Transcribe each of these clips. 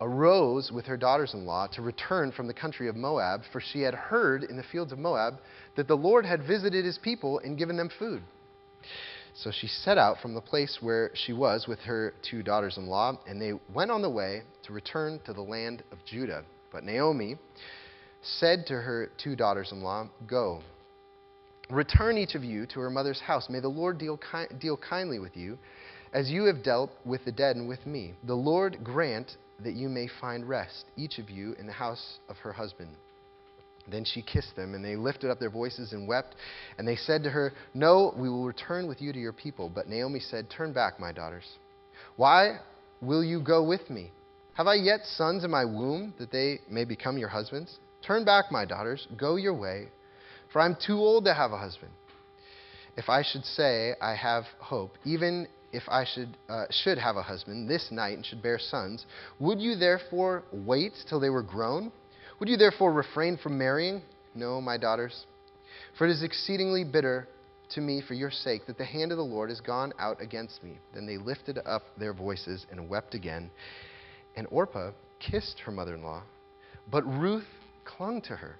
arose with her daughters in law to return from the country of Moab, for she had heard in the fields of Moab that the Lord had visited his people and given them food. So she set out from the place where she was with her two daughters in law, and they went on the way to return to the land of Judah. But Naomi said to her two daughters in law, Go, return each of you to her mother's house. May the Lord deal, ki- deal kindly with you, as you have dealt with the dead and with me. The Lord grant that you may find rest, each of you, in the house of her husband. Then she kissed them, and they lifted up their voices and wept. And they said to her, No, we will return with you to your people. But Naomi said, Turn back, my daughters. Why will you go with me? Have I yet sons in my womb that they may become your husbands? Turn back, my daughters, go your way, for I'm too old to have a husband. If I should say I have hope, even if I should, uh, should have a husband this night and should bear sons, would you therefore wait till they were grown? Would you therefore refrain from marrying? No, my daughters. For it is exceedingly bitter to me for your sake that the hand of the Lord has gone out against me. Then they lifted up their voices and wept again. And Orpah kissed her mother in law, but Ruth clung to her.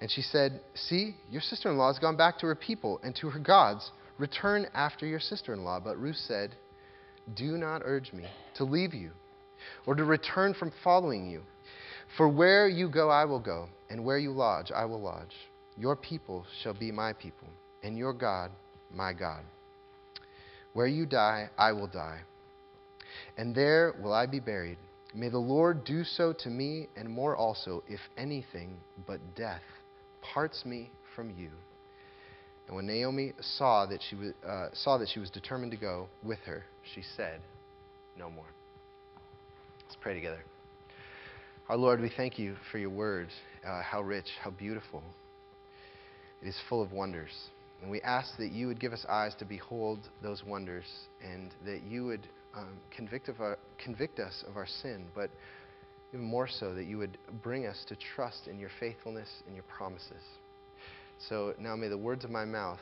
And she said, See, your sister in law has gone back to her people and to her gods. Return after your sister in law. But Ruth said, Do not urge me to leave you or to return from following you. For where you go, I will go, and where you lodge, I will lodge. Your people shall be my people, and your God, my God. Where you die, I will die, and there will I be buried. May the Lord do so to me, and more also, if anything but death parts me from you. And when Naomi saw that she was, uh, saw that she was determined to go with her, she said, No more. Let's pray together. Our Lord, we thank you for your word. Uh, how rich, how beautiful. It is full of wonders. And we ask that you would give us eyes to behold those wonders and that you would um, convict, of our, convict us of our sin, but even more so, that you would bring us to trust in your faithfulness and your promises. So now may the words of my mouth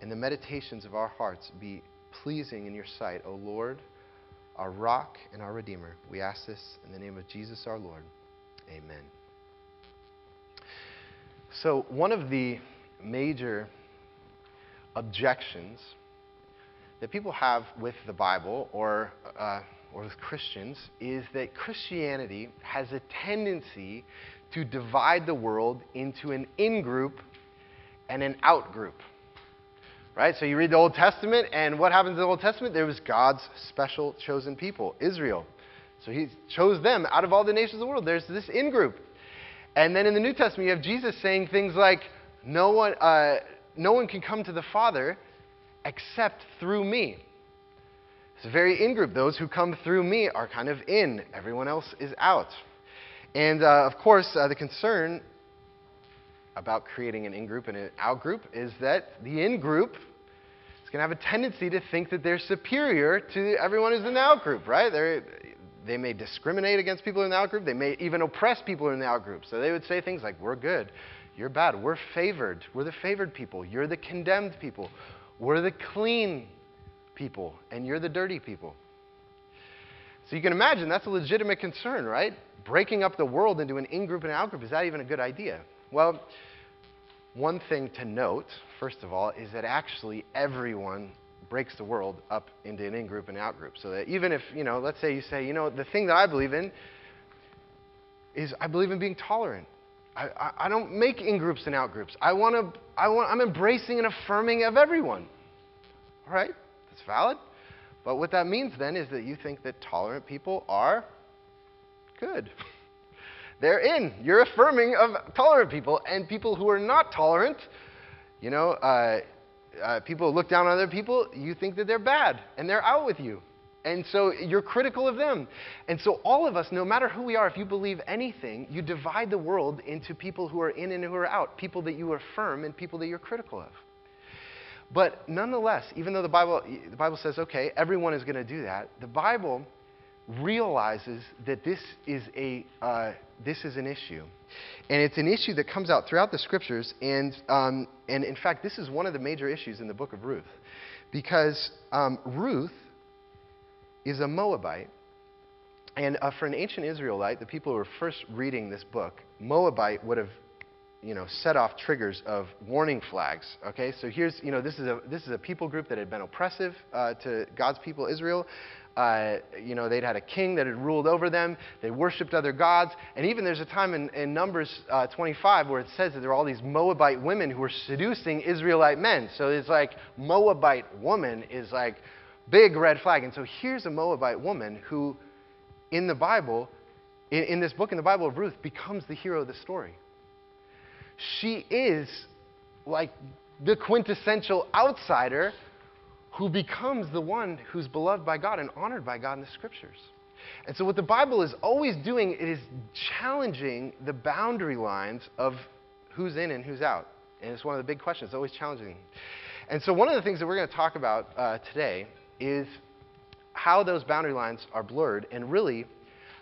and the meditations of our hearts be pleasing in your sight, O Lord, our rock and our redeemer. We ask this in the name of Jesus our Lord. Amen. So, one of the major objections that people have with the Bible or, uh, or with Christians is that Christianity has a tendency to divide the world into an in group and an out group. Right? So you read the Old Testament, and what happens in the Old Testament? There was God's special chosen people, Israel. So he chose them out of all the nations of the world. There's this in group. And then in the New Testament, you have Jesus saying things like, no one, uh, no one can come to the Father except through me. It's a very in group. Those who come through me are kind of in, everyone else is out. And uh, of course, uh, the concern about creating an in group and an out group is that the in group is going to have a tendency to think that they're superior to everyone who's in the out group, right? They're, they may discriminate against people in the out group. They may even oppress people in the out group. So they would say things like, We're good. You're bad. We're favored. We're the favored people. You're the condemned people. We're the clean people. And you're the dirty people. So you can imagine that's a legitimate concern, right? Breaking up the world into an in group and an out group, is that even a good idea? Well, one thing to note, first of all, is that actually everyone breaks the world up into an in group and out group. So that even if, you know, let's say you say, you know, the thing that I believe in is I believe in being tolerant. I, I, I don't make in groups and out groups. I want to, I want, I'm embracing and affirming of everyone. All right, that's valid. But what that means then is that you think that tolerant people are good. They're in. You're affirming of tolerant people, and people who are not tolerant, you know, uh, uh, people who look down on other people, you think that they're bad, and they're out with you. And so you're critical of them. And so, all of us, no matter who we are, if you believe anything, you divide the world into people who are in and who are out, people that you affirm and people that you're critical of. But nonetheless, even though the Bible, the Bible says, okay, everyone is going to do that, the Bible realizes that this is, a, uh, this is an issue. And it's an issue that comes out throughout the scriptures. And, um, and in fact, this is one of the major issues in the book of Ruth. Because um, Ruth is a Moabite. And uh, for an ancient Israelite, the people who were first reading this book, Moabite would have you know, set off triggers of warning flags. Okay, so here's, you know, this is a this is a people group that had been oppressive uh, to God's people, Israel. Uh, you know, they'd had a king that had ruled over them. They worshipped other gods. And even there's a time in, in Numbers uh, 25 where it says that there are all these Moabite women who were seducing Israelite men. So it's like Moabite woman is like big red flag. And so here's a Moabite woman who, in the Bible, in, in this book in the Bible of Ruth, becomes the hero of the story. She is like the quintessential outsider who becomes the one who's beloved by God and honored by God in the scriptures. And so, what the Bible is always doing, it is challenging the boundary lines of who's in and who's out. And it's one of the big questions, always challenging. And so, one of the things that we're going to talk about uh, today is how those boundary lines are blurred, and really,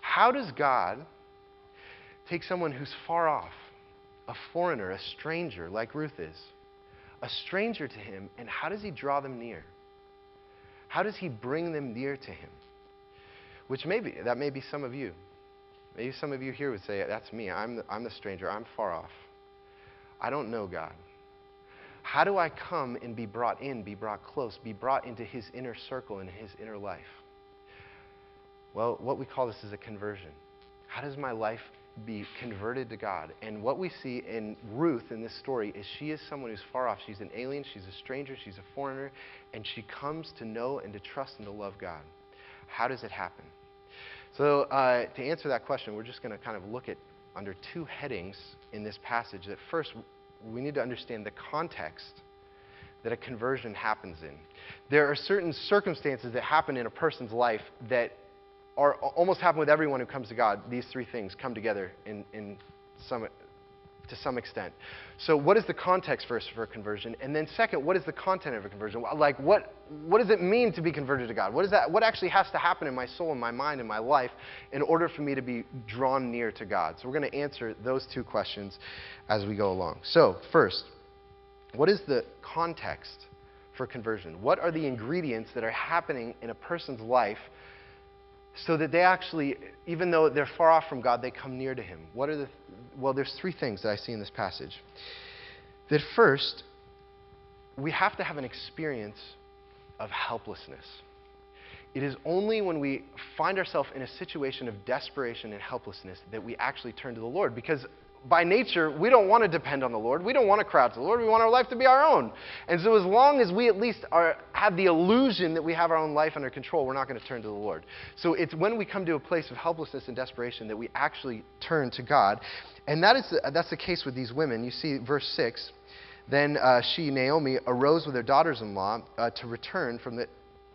how does God take someone who's far off, a foreigner, a stranger, like Ruth is, a stranger to him, and how does he draw them near? How does he bring them near to him? Which maybe, that may be some of you. Maybe some of you here would say, That's me. I'm the, I'm the stranger. I'm far off. I don't know God. How do I come and be brought in, be brought close, be brought into his inner circle and his inner life? Well, what we call this is a conversion. How does my life be converted to God. And what we see in Ruth in this story is she is someone who's far off. She's an alien, she's a stranger, she's a foreigner, and she comes to know and to trust and to love God. How does it happen? So, uh, to answer that question, we're just going to kind of look at under two headings in this passage. That first, we need to understand the context that a conversion happens in. There are certain circumstances that happen in a person's life that are almost happen with everyone who comes to God. These three things come together in, in some, to some extent. So, what is the context first for conversion? And then, second, what is the content of a conversion? Like, what, what does it mean to be converted to God? What, is that, what actually has to happen in my soul, in my mind, in my life in order for me to be drawn near to God? So, we're going to answer those two questions as we go along. So, first, what is the context for conversion? What are the ingredients that are happening in a person's life? So that they actually, even though they're far off from God, they come near to Him. What are the, well, there's three things that I see in this passage. That first, we have to have an experience of helplessness. It is only when we find ourselves in a situation of desperation and helplessness that we actually turn to the Lord. Because by nature, we don't want to depend on the Lord. We don't want to cry out to the Lord. We want our life to be our own. And so, as long as we at least are, have the illusion that we have our own life under control, we're not going to turn to the Lord. So, it's when we come to a place of helplessness and desperation that we actually turn to God. And that is the, that's the case with these women. You see, verse 6 Then uh, she, Naomi, arose with her daughters in law uh, to return from the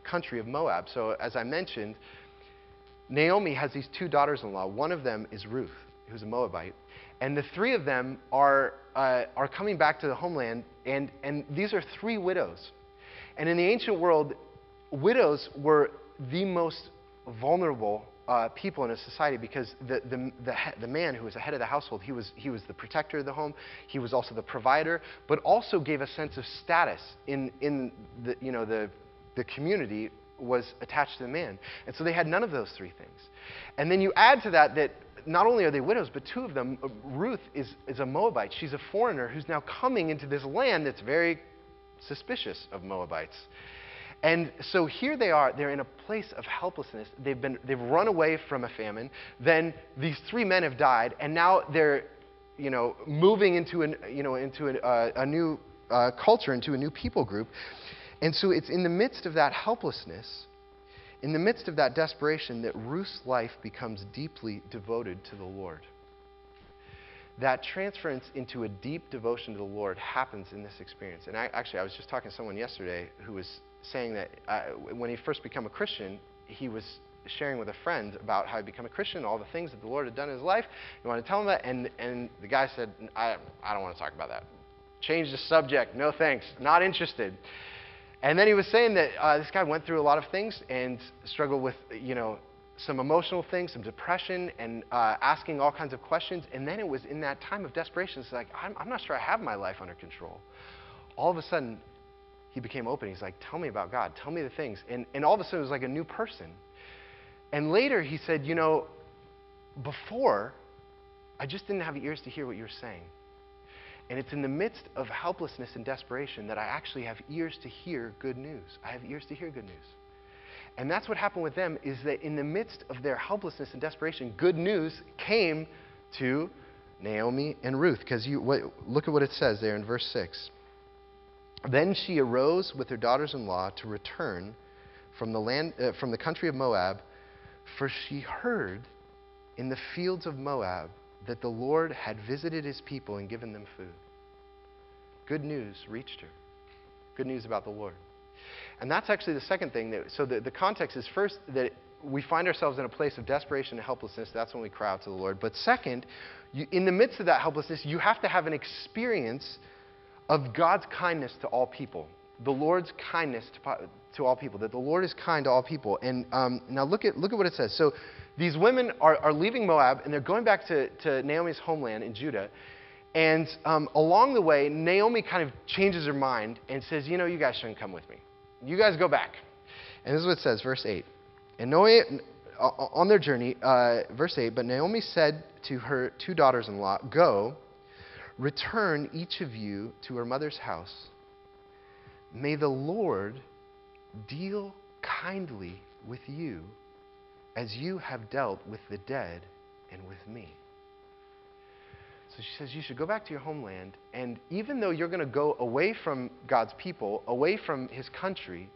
country of Moab. So, as I mentioned, Naomi has these two daughters in law. One of them is Ruth, who's a Moabite. And the three of them are, uh, are coming back to the homeland, and, and these are three widows. And in the ancient world, widows were the most vulnerable uh, people in a society because the, the, the, the, man who was the head of the household, he was, he was the protector of the home, he was also the provider, but also gave a sense of status in, in the, you know, the, the community was attached to the man. And so they had none of those three things. And then you add to that that not only are they widows, but two of them, uh, Ruth is, is a Moabite. She's a foreigner who's now coming into this land that's very suspicious of Moabites. And so here they are, they're in a place of helplessness. They've, been, they've run away from a famine. Then these three men have died, and now they're you know, moving into, an, you know, into a, uh, a new uh, culture, into a new people group. And so it's in the midst of that helplessness in the midst of that desperation, that Ruth's life becomes deeply devoted to the Lord. That transference into a deep devotion to the Lord happens in this experience. And I, actually, I was just talking to someone yesterday who was saying that uh, when he first became a Christian, he was sharing with a friend about how he became a Christian, all the things that the Lord had done in his life. You want to tell him that? And, and the guy said, I, I don't want to talk about that. Change the subject. No thanks. Not interested. And then he was saying that uh, this guy went through a lot of things and struggled with, you know, some emotional things, some depression, and uh, asking all kinds of questions. And then it was in that time of desperation, it's like, I'm, I'm not sure I have my life under control. All of a sudden, he became open. He's like, Tell me about God. Tell me the things. And, and all of a sudden, it was like a new person. And later he said, You know, before, I just didn't have ears to hear what you were saying. And it's in the midst of helplessness and desperation that I actually have ears to hear good news. I have ears to hear good news. And that's what happened with them is that in the midst of their helplessness and desperation, good news came to Naomi and Ruth. Because you what, look at what it says there in verse 6. Then she arose with her daughters in law to return from the, land, uh, from the country of Moab, for she heard in the fields of Moab that the Lord had visited his people and given them food. Good news reached her. Good news about the Lord. And that's actually the second thing. That, so the, the context is first that we find ourselves in a place of desperation and helplessness. That's when we cry out to the Lord. But second, you, in the midst of that helplessness, you have to have an experience of God's kindness to all people. The Lord's kindness to, to all people. That the Lord is kind to all people. And um, now look at, look at what it says. So these women are, are leaving Moab and they're going back to, to Naomi's homeland in Judah. And um, along the way, Naomi kind of changes her mind and says, You know, you guys shouldn't come with me. You guys go back. And this is what it says, verse 8. And Naomi, on their journey, uh, verse 8, but Naomi said to her two daughters in law, Go, return each of you to her mother's house. May the Lord deal kindly with you as you have dealt with the dead and with me. She says, You should go back to your homeland, and even though you're going to go away from God's people, away from his country,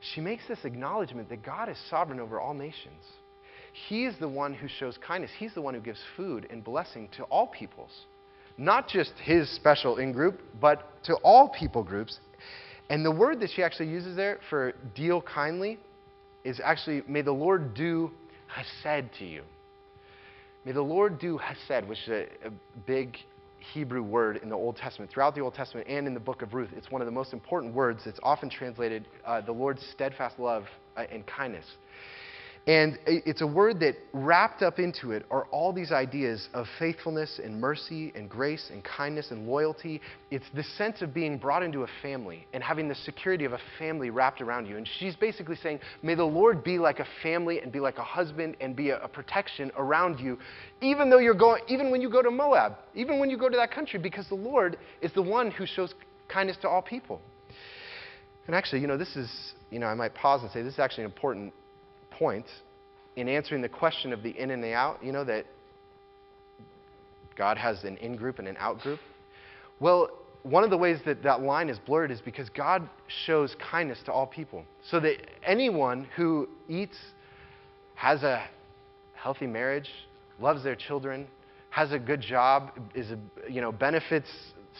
she makes this acknowledgement that God is sovereign over all nations. He is the one who shows kindness, He's the one who gives food and blessing to all peoples. Not just his special in group, but to all people groups. And the word that she actually uses there for deal kindly is actually, may the Lord do hesed to you. May the Lord do hesed, which is a, a big Hebrew word in the Old Testament. Throughout the Old Testament and in the book of Ruth, it's one of the most important words. It's often translated uh, the Lord's steadfast love uh, and kindness. And it's a word that wrapped up into it are all these ideas of faithfulness and mercy and grace and kindness and loyalty. It's the sense of being brought into a family and having the security of a family wrapped around you. And she's basically saying, May the Lord be like a family and be like a husband and be a, a protection around you, even though you're going, even when you go to Moab, even when you go to that country, because the Lord is the one who shows kindness to all people. And actually, you know, this is, you know, I might pause and say this is actually an important point in answering the question of the in and the out, you know, that God has an in group and an out group. Well, one of the ways that that line is blurred is because God shows kindness to all people. So that anyone who eats, has a healthy marriage, loves their children, has a good job, is a, you know, benefits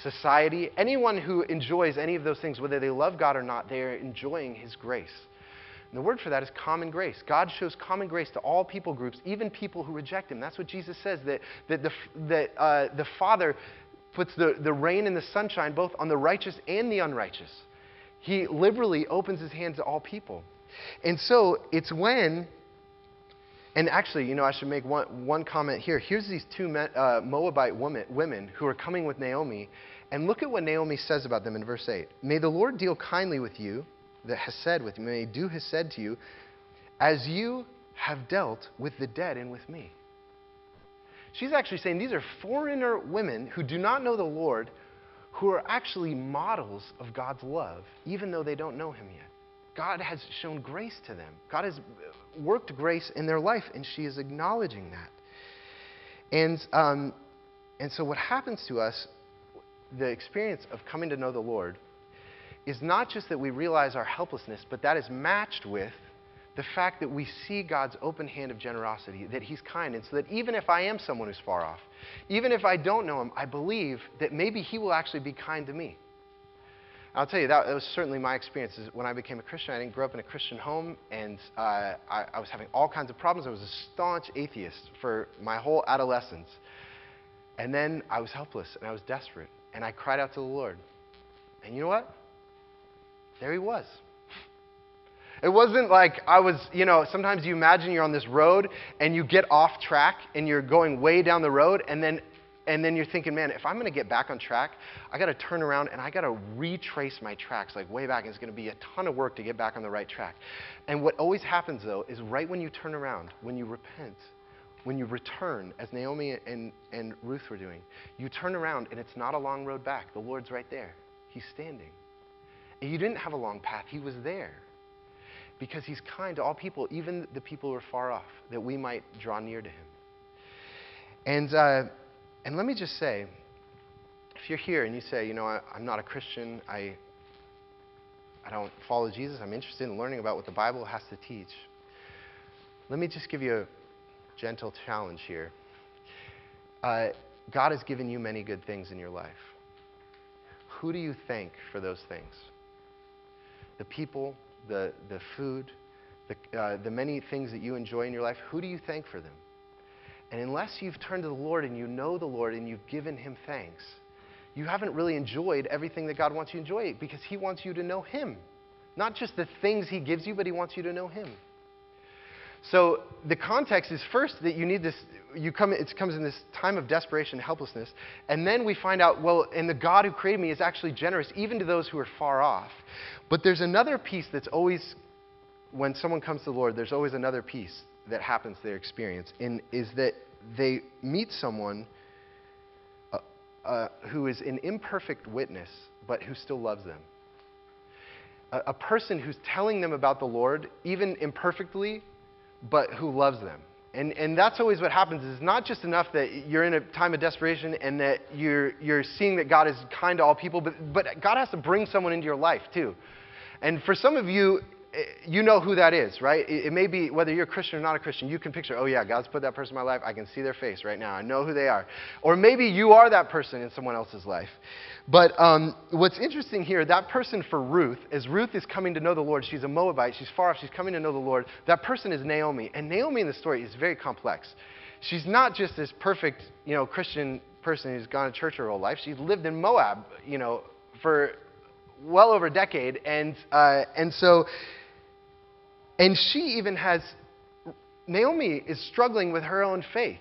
society, anyone who enjoys any of those things, whether they love God or not, they are enjoying His grace. And the word for that is common grace. God shows common grace to all people groups, even people who reject Him. That's what Jesus says, that, that, the, that uh, the Father puts the, the rain and the sunshine both on the righteous and the unrighteous. He liberally opens His hands to all people. And so it's when, and actually, you know, I should make one, one comment here. Here's these two uh, Moabite women, women who are coming with Naomi. And look at what Naomi says about them in verse 8. May the Lord deal kindly with you that hesed with you, may do hesed to you, as you have dealt with the dead and with me. She's actually saying these are foreigner women who do not know the Lord, who are actually models of God's love, even though they don't know Him yet. God has shown grace to them. God has worked grace in their life, and she is acknowledging that. And, um, and so, what happens to us, the experience of coming to know the Lord, is not just that we realize our helplessness, but that is matched with the fact that we see God's open hand of generosity, that He's kind. And so that even if I am someone who's far off, even if I don't know Him, I believe that maybe He will actually be kind to me. I'll tell you, that, was certainly my experience. When I became a Christian, I didn't grow up in a Christian home, and uh, I, I was having all kinds of problems. I was a staunch atheist for my whole adolescence. And then I was helpless, and I was desperate, and I cried out to the Lord. And you know what? There he was. It wasn't like I was, you know, sometimes you imagine you're on this road and you get off track and you're going way down the road, and then and then you're thinking, man, if I'm going to get back on track, I got to turn around and I got to retrace my tracks like way back. And it's going to be a ton of work to get back on the right track. And what always happens though is right when you turn around, when you repent, when you return, as Naomi and, and Ruth were doing, you turn around and it's not a long road back. The Lord's right there. He's standing. And you didn't have a long path, He was there. Because He's kind to all people, even the people who are far off, that we might draw near to Him. And, uh, and let me just say, if you're here and you say, you know, I, I'm not a Christian, I, I don't follow Jesus, I'm interested in learning about what the Bible has to teach, let me just give you a gentle challenge here. Uh, God has given you many good things in your life. Who do you thank for those things? The people, the, the food, the, uh, the many things that you enjoy in your life, who do you thank for them? And unless you've turned to the Lord and you know the Lord and you've given Him thanks, you haven't really enjoyed everything that God wants you to enjoy because He wants you to know Him. Not just the things He gives you, but He wants you to know Him. So the context is first that you need this, you come, it comes in this time of desperation, and helplessness, and then we find out, well, and the God who created me is actually generous, even to those who are far off. But there's another piece that's always, when someone comes to the Lord, there's always another piece that happens to their experience, and is that they meet someone uh, uh, who is an imperfect witness, but who still loves them. A, a person who's telling them about the Lord, even imperfectly, but who loves them. And, and that's always what happens. It's not just enough that you're in a time of desperation and that you're, you're seeing that God is kind to all people, but, but God has to bring someone into your life too. And for some of you, you know who that is, right? It, may be whether you're a Christian or not a Christian, you can picture, oh yeah, God's put that person in my life. I can see their face right now. I know who they are. Or maybe you are that person in someone else's life. But um, what's interesting here, that person for Ruth, as Ruth is coming to know the Lord, she's a Moabite, she's far off, she's coming to know the Lord. That person is Naomi. And Naomi in the story is very complex. She's not just this perfect, you know, Christian person who's gone to church her whole life. She's lived in Moab, you know, for well over a decade. And, uh, and so and she even has, Naomi is struggling with her own faith.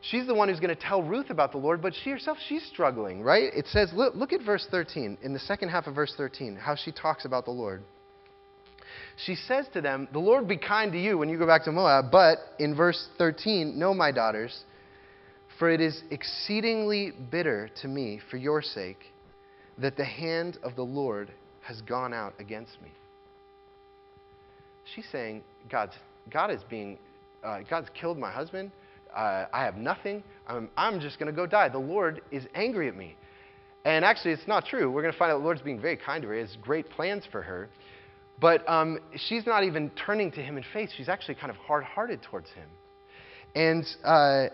She's the one who's going to tell Ruth about the Lord, but she herself, she's struggling, right? It says, look, look at verse 13, in the second half of verse 13, how she talks about the Lord. She says to them, The Lord be kind to you when you go back to Moab, but in verse 13, No, my daughters, for it is exceedingly bitter to me for your sake that the hand of the Lord has gone out against me. She's saying, God's, God is being, uh, God's killed my husband. Uh, I have nothing. I'm, I'm just going to go die. The Lord is angry at me. And actually, it's not true. We're going to find out the Lord's being very kind to her. He has great plans for her. But um, she's not even turning to him in faith. She's actually kind of hard hearted towards him. And, uh,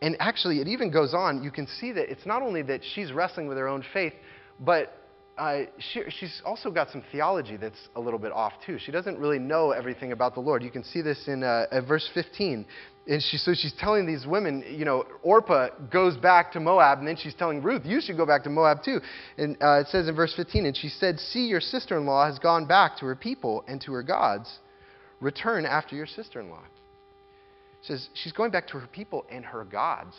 and actually, it even goes on. You can see that it's not only that she's wrestling with her own faith, but uh, she, she's also got some theology that's a little bit off too. She doesn't really know everything about the Lord. You can see this in uh, verse 15. And she, so she's telling these women, you know, Orpah goes back to Moab, and then she's telling Ruth, you should go back to Moab too. And uh, it says in verse 15, and she said, See, your sister in law has gone back to her people and to her gods. Return after your sister in law. says she's going back to her people and her gods.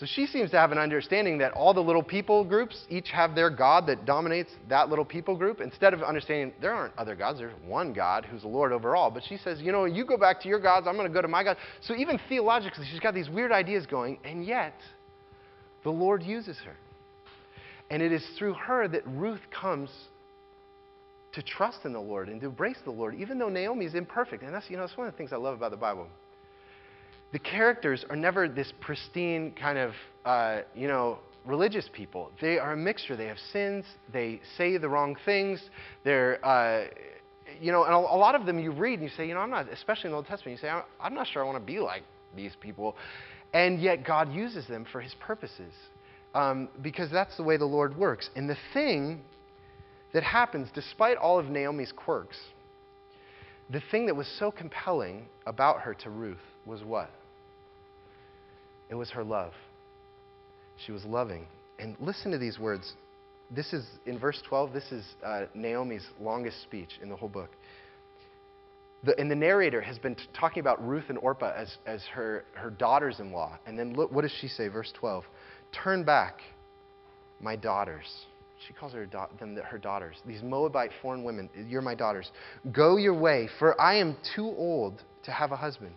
So she seems to have an understanding that all the little people groups each have their God that dominates that little people group, instead of understanding there aren't other gods, there's one God who's the Lord over all. But she says, you know, you go back to your gods, I'm going to go to my God. So even theologically, she's got these weird ideas going, and yet the Lord uses her. And it is through her that Ruth comes to trust in the Lord and to embrace the Lord, even though Naomi is imperfect. And that's, you know, that's one of the things I love about the Bible the characters are never this pristine kind of, uh, you know, religious people. They are a mixture. They have sins. They say the wrong things. They're, uh, you know, and a, a, lot of them you read and you say, you know, I'm not, especially in the Old Testament, you say, I'm, I'm not sure I want to be like these people. And yet God uses them for his purposes um, because that's the way the Lord works. And the thing that happens, despite all of Naomi's quirks, the thing that was so compelling about her to Ruth was what? It was her love. She was loving. And listen to these words. This is, in verse 12, this is uh, Naomi's longest speech in the whole book. the, and the narrator has been t- talking about Ruth and Orpah as, as her, her daughters in law. And then look, what does she say? Verse 12 Turn back, my daughters. She calls her da- them her daughters. These Moabite foreign women, you're my daughters. Go your way, for I am too old to have a husband.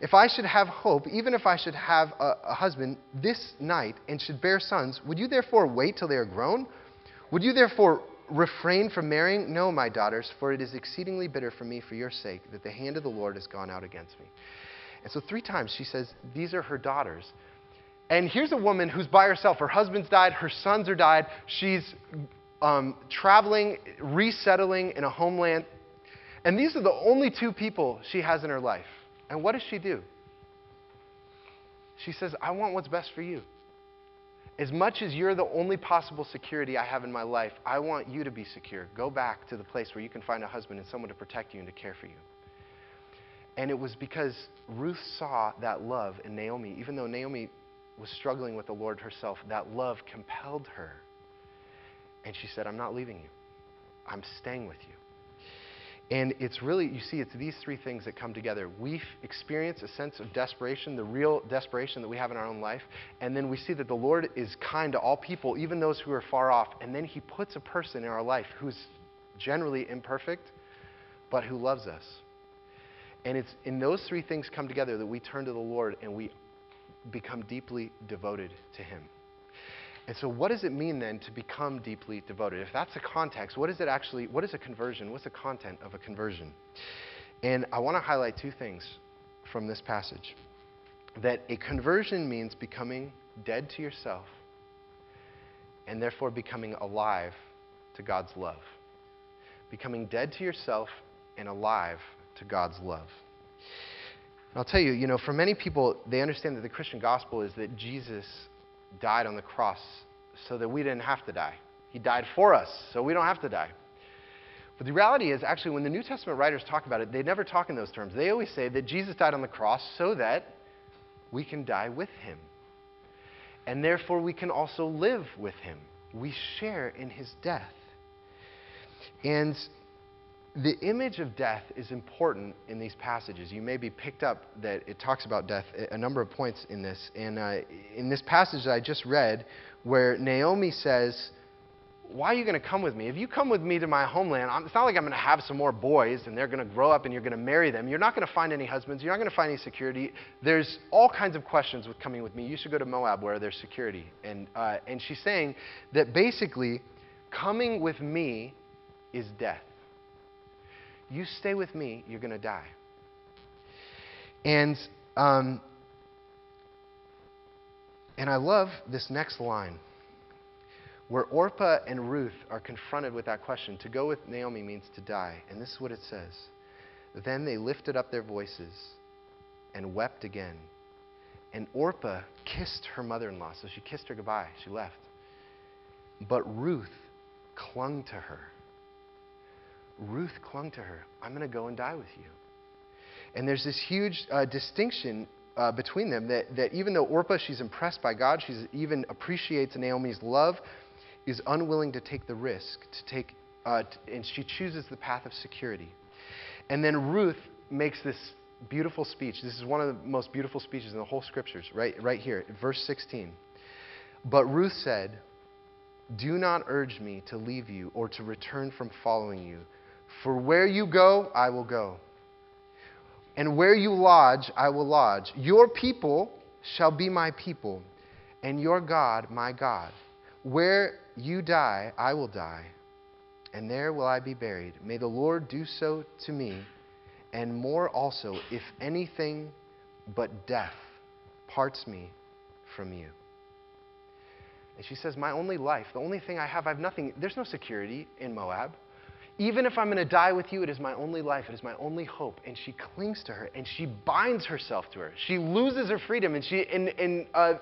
If I should have hope, even if I should have a, a husband this night and should bear sons, would you therefore wait till they are grown? Would you therefore refrain from marrying? No, my daughters, for it is exceedingly bitter for me for your sake that the hand of the Lord has gone out against me. And so, three times she says, These are her daughters. And here's a woman who's by herself. Her husband's died, her sons are died. She's um, traveling, resettling in a homeland. And these are the only two people she has in her life. And what does she do? She says, I want what's best for you. As much as you're the only possible security I have in my life, I want you to be secure. Go back to the place where you can find a husband and someone to protect you and to care for you. And it was because Ruth saw that love in Naomi, even though Naomi was struggling with the Lord herself, that love compelled her. And she said, I'm not leaving you, I'm staying with you. And it's really, you see, it's these three things that come together. We experience a sense of desperation, the real desperation that we have in our own life. And then we see that the Lord is kind to all people, even those who are far off. And then He puts a person in our life who's generally imperfect, but who loves us. And it's in those three things come together that we turn to the Lord and we become deeply devoted to Him. And so, what does it mean then to become deeply devoted? If that's the context, what is it actually? What is a conversion? What's the content of a conversion? And I want to highlight two things from this passage. That a conversion means becoming dead to yourself and therefore becoming alive to God's love. Becoming dead to yourself and alive to God's love. And I'll tell you, you know, for many people, they understand that the Christian gospel is that Jesus died on the cross so that we didn't have to die. He died for us, so we don't have to die. But the reality is, actually, when the New Testament writers talk about it, they never talk in those terms. They always say that Jesus died on the cross so that we can die with him. And therefore, we can also live with him. We share in his death. And the image of death is important in these passages. You may be picked up that it talks about death a number of points in this. And uh, in this passage that I just read, where Naomi says, Why are you going to come with me? If you come with me to my homeland, it's not like I'm going to have some more boys and they're going to grow up and you're going to marry them. You're not going to find any husbands. You're not going to find any security. There's all kinds of questions with coming with me. You should go to Moab where there's security. And, uh, and she's saying that basically, coming with me is death. You stay with me, you're going to die. And, um, and I love this next line where Orpah and Ruth are confronted with that question. To go with Naomi means to die. And this is what it says Then they lifted up their voices and wept again. And Orpah kissed her mother in law. So she kissed her goodbye. She left. But Ruth clung to her. Ruth clung to her. I'm going to go and die with you. And there's this huge uh, distinction uh, between them that, that even though Orpah, she's impressed by God, she even appreciates Naomi's love, is unwilling to take the risk, to take, uh, t- and she chooses the path of security. And then Ruth makes this beautiful speech. This is one of the most beautiful speeches in the whole scriptures, right, right here, verse 16. But Ruth said, Do not urge me to leave you or to return from following you. For where you go, I will go. And where you lodge, I will lodge. Your people shall be my people, and your God, my God. Where you die, I will die, and there will I be buried. May the Lord do so to me, and more also, if anything but death parts me from you. And she says, My only life, the only thing I have, I have nothing. There's no security in Moab. Even if I'm going to die with you, it is my only life. It is my only hope. And she clings to her and she binds herself to her. She loses her freedom and she, and, and, uh,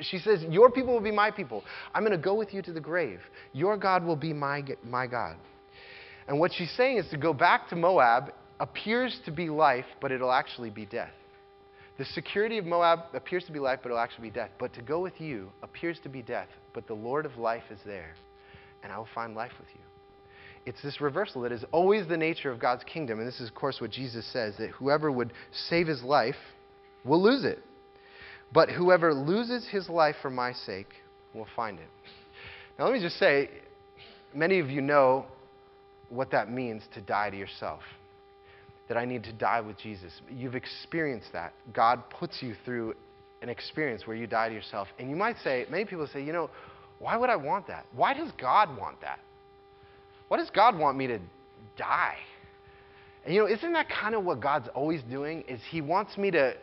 she says, Your people will be my people. I'm going to go with you to the grave. Your God will be my, my God. And what she's saying is to go back to Moab appears to be life, but it'll actually be death. The security of Moab appears to be life, but it'll actually be death. But to go with you appears to be death, but the Lord of life is there, and I will find life with you. It's this reversal that is always the nature of God's kingdom. And this is, of course, what Jesus says that whoever would save his life will lose it. But whoever loses his life for my sake will find it. Now, let me just say many of you know what that means to die to yourself. That I need to die with Jesus. You've experienced that. God puts you through an experience where you die to yourself. And you might say, many people say, you know, why would I want that? Why does God want that? Why does God want me to die? And you know, isn't that kind of what God's always doing? Is He wants me to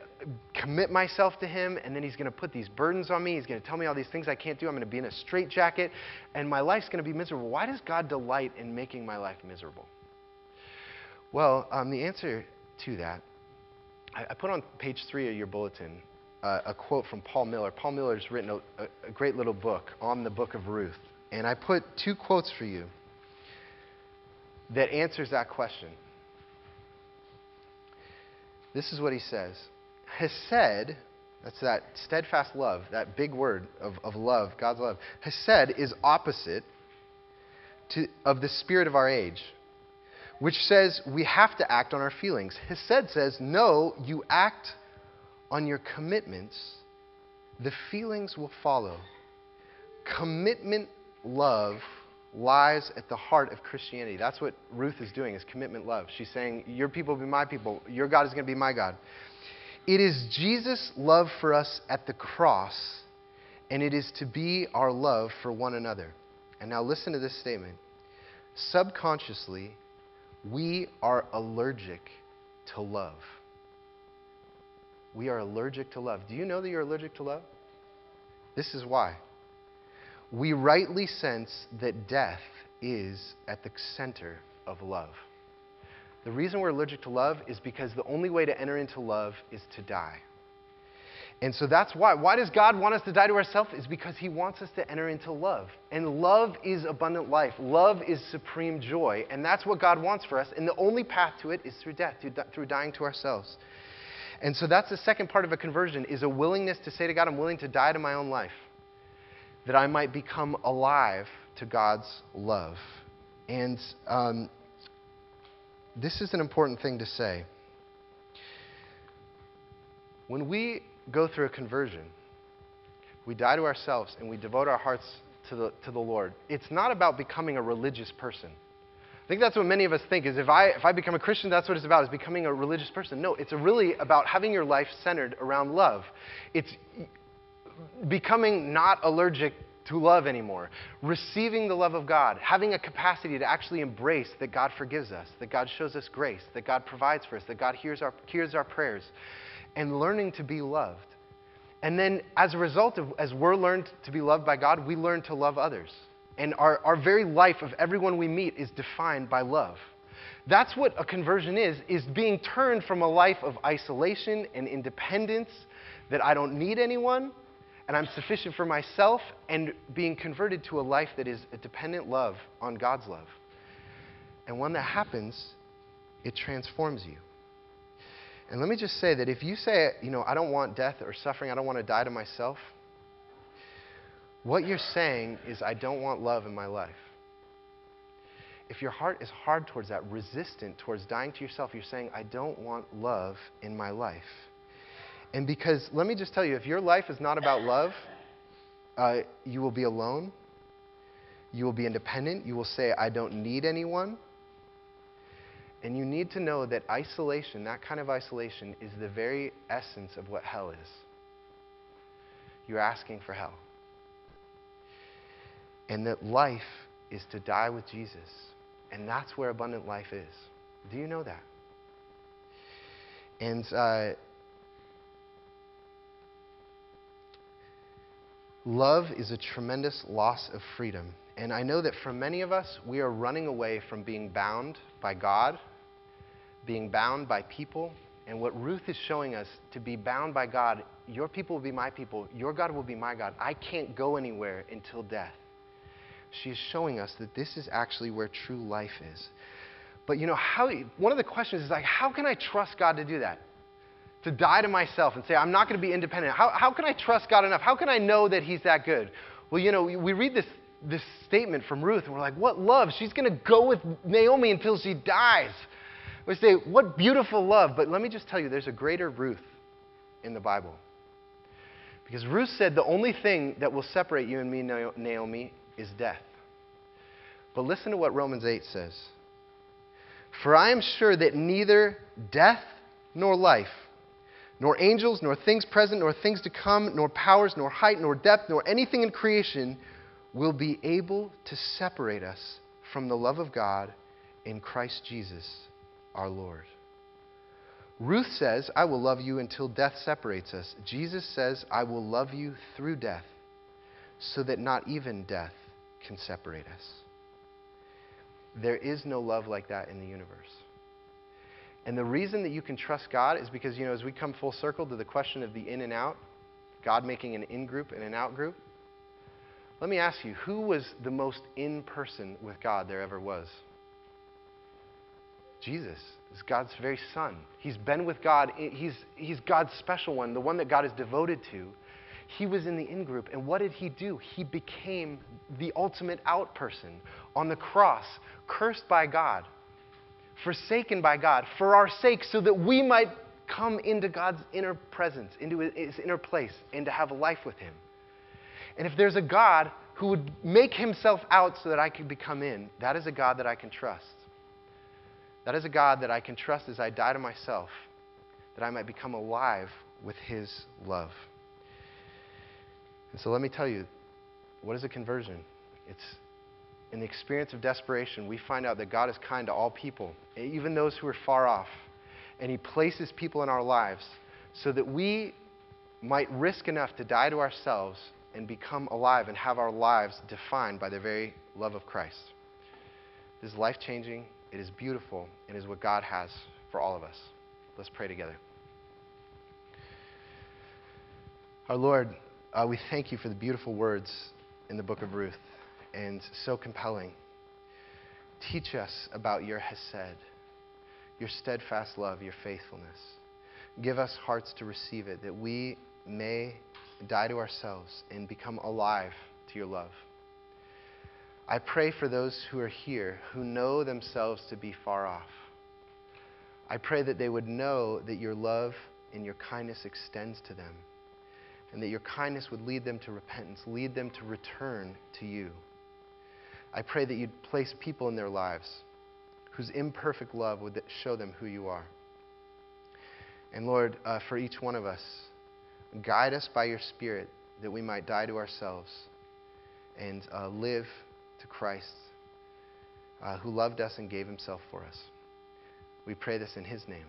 commit myself to Him, and then He's going to put these burdens on me. He's going to tell me all these things I can't do. I'm going to be in a straitjacket, and my life's going to be miserable. Why does God delight in making my life miserable? Well, um, the answer to that, I, I, put on page three of your bulletin uh, a quote from Paul Miller. Paul Miller's written a, a great little book on the book of Ruth, and I put two quotes for you that answers that question. This is what he says Hesed, that's that steadfast love, that big word of, of love, God's love. Hesed is opposite to, of the spirit of our age, which says we have to act on our feelings. Hesed says, no, you act on your commitments, the feelings will follow. Commitment love lies at the heart of Christianity. That's what Ruth is doing is commitment love. She's saying, Your people will be my people, your God is going to be my God. It is Jesus' love for us at the cross, and it is to be our love for one another. And now listen to this statement. Subconsciously, we are allergic to love. We are allergic to love. Do you know that you're allergic to love? This is why we rightly sense that death is at the center of love. The reason we're allergic to love is because the only way to enter into love is to die. And so that's why. Why does God want us to die to ourselves? Is because He wants us to enter into love. And love is abundant life. Love is supreme joy. And that's what God wants for us. And the only path to it is through death, through dying to ourselves. And so that's the second part of a conversion is a willingness to say to God, I'm willing to die to my own life that I might become alive to God's love. And um, this is an important thing to say. When we go through a conversion, we die to ourselves and we devote our hearts to the, to the Lord. It's not about becoming a religious person. I think that's what many of us think is if I, if I become a Christian, that's what it's about, is becoming a religious person. No, it's really about having your life centered around love. It's becoming not allergic to love anymore, receiving the love of God, having a capacity to actually embrace that God forgives us, that God shows us grace, that God provides for us, that God hears our, hears our prayers, and learning to be loved. And then, as a result of, as we're learned to be loved by God, we learn to love others. And our, our very life of everyone we meet is defined by love. That's what a conversion is, is being turned from a life of isolation and independence, that I don't need anyone, and I'm sufficient for myself, and being converted to a life that is a dependent love on God's love. And when that happens, it transforms you. And let me just say that if you say, you know, I don't want death or suffering, I don't want to die to myself, what you're saying is, I don't want love in my life. If your heart is hard towards that, resistant towards dying to yourself, you're saying, I don't want love in my life. And because, let me just tell you, if your life is not about love, uh, you will be alone. You will be independent. You will say, I don't need anyone. And you need to know that isolation, that kind of isolation, is the very essence of what hell is. You're asking for hell. And that life is to die with Jesus. And that's where abundant life is. Do you know that? And uh, Love is a tremendous loss of freedom. And I know that for many of us, we are running away from being bound by God, being bound by people. And what Ruth is showing us to be bound by God, your people will be my people, your God will be my God. I can't go anywhere until death. She is showing us that this is actually where true life is. But you know, how, one of the questions is like, how can I trust God to do that? To die to myself and say, I'm not going to be independent? How, how can I trust God enough? How can I know that He's that good? Well, you know, we read this, this statement from Ruth, and we're like, what love? She's going to go with Naomi until she dies. We say, what beautiful love. But let me just tell you, there's a greater Ruth in the Bible. Because Ruth said, the only thing that will separate you and me, Naomi, is death. But listen to what Romans 8 says. For I am sure that neither death nor life, nor angels, nor things present, nor things to come, nor powers, nor height, nor depth, nor anything in creation will be able to separate us from the love of God in Christ Jesus our Lord. Ruth says, I will love you until death separates us. Jesus says, I will love you through death, so that not even death can separate us. There is no love like that in the universe. And the reason that you can trust God is because, you know, as we come full circle to the question of the in and out, God making an in group and an out group, let me ask you who was the most in person with God there ever was? Jesus is God's very son. He's been with God. He's, he's God's special one, the one that God is devoted to. He was in the in group. And what did he do? He became the ultimate out person on the cross, cursed by God, forsaken by God for our sake, so that we might come into God's inner presence, into his inner place, and to have a life with him. And if there's a God who would make himself out so that I could become in, that is a God that I can trust. That is a God that I can trust as I die to myself, that I might become alive with his love. And so let me tell you, what is a conversion? It's in the experience of desperation, we find out that God is kind to all people, even those who are far off. And He places people in our lives so that we might risk enough to die to ourselves and become alive and have our lives defined by the very love of Christ. This is life changing, it is beautiful, and is what God has for all of us. Let's pray together. Our Lord, uh, we thank you for the beautiful words in the book of Ruth and so compelling. Teach us about your Hesed, your steadfast love, your faithfulness. Give us hearts to receive it, that we may die to ourselves and become alive to your love. I pray for those who are here who know themselves to be far off. I pray that they would know that your love and your kindness extends to them, and that your kindness would lead them to repentance, lead them to return to you. I pray that you'd place people in their lives whose imperfect love would show them who you are. And Lord, uh, for each one of us, guide us by your Spirit that we might die to ourselves and uh, live to Christ, uh, who loved us and gave himself for us. We pray this in his name.